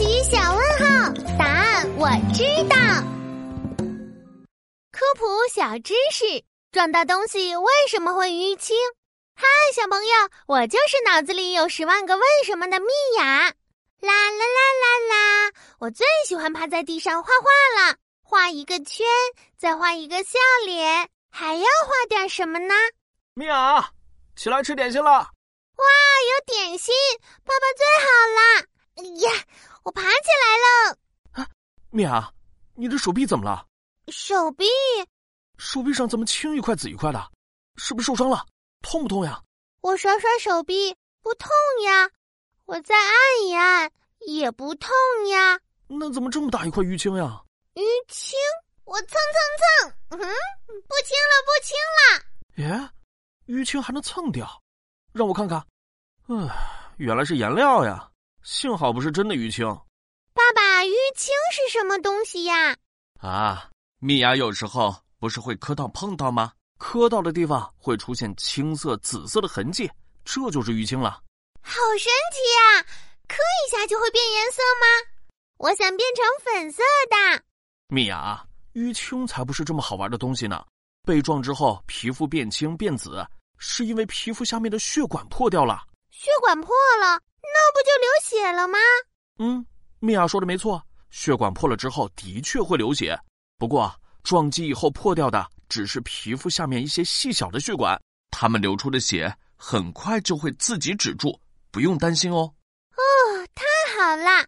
奇小问号，答案我知道。科普小知识：撞到东西为什么会淤青？嗨，小朋友，我就是脑子里有十万个为什么的蜜雅。啦啦啦啦啦！我最喜欢趴在地上画画了，画一个圈，再画一个笑脸，还要画点什么呢？蜜雅，起来吃点心了。哇，有点心，爸爸最好啦！哎呀，我爬起来了。啊，蜜雅，你的手臂怎么了？手臂？手臂上怎么青一块紫一块的？是不是受伤了？痛不痛呀？我甩甩手臂，不痛呀。我再按一按，也不痛呀。那怎么这么大一块淤青呀？淤青？我蹭蹭蹭，嗯，不青了，不青了。耶，淤青还能蹭掉？让我看看。唉，原来是颜料呀。幸好不是真的淤青。淤青是什么东西呀？啊，蜜芽有时候不是会磕到碰到吗？磕到的地方会出现青色、紫色的痕迹，这就是淤青了。好神奇呀！磕一下就会变颜色吗？我想变成粉色的。蜜芽，淤青才不是这么好玩的东西呢。被撞之后，皮肤变青变紫，是因为皮肤下面的血管破掉了。血管破了，那不就流血了吗？嗯，蜜娅说的没错，血管破了之后的确会流血。不过撞击以后破掉的。只是皮肤下面一些细小的血管，它们流出的血很快就会自己止住，不用担心哦。哦，太好了！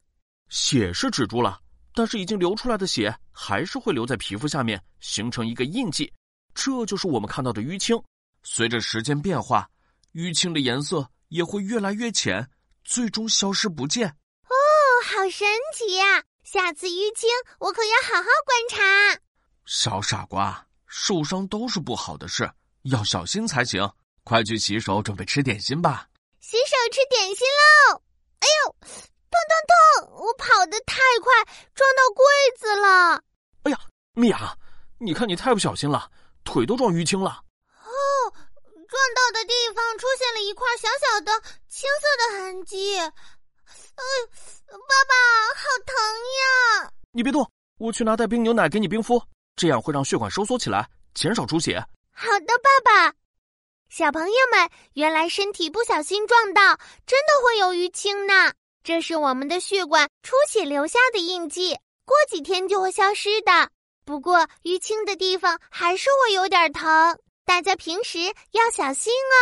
血是止住了，但是已经流出来的血还是会留在皮肤下面，形成一个印记，这就是我们看到的淤青。随着时间变化，淤青的颜色也会越来越浅，最终消失不见。哦，好神奇呀！下次淤青我可要好好观察。小傻瓜。受伤都是不好的事，要小心才行。快去洗手，准备吃点心吧。洗手吃点心喽！哎呦，痛痛痛！我跑得太快，撞到柜子了。哎呀，米娅，你看你太不小心了，腿都撞淤青了。哦，撞到的地方出现了一块小小的青色的痕迹。嗯，爸爸，好疼呀！你别动，我去拿袋冰牛奶给你冰敷。这样会让血管收缩起来，减少出血。好的，爸爸。小朋友们，原来身体不小心撞到，真的会有淤青呢。这是我们的血管出血留下的印记，过几天就会消失的。不过淤青的地方还是会有点疼，大家平时要小心哦。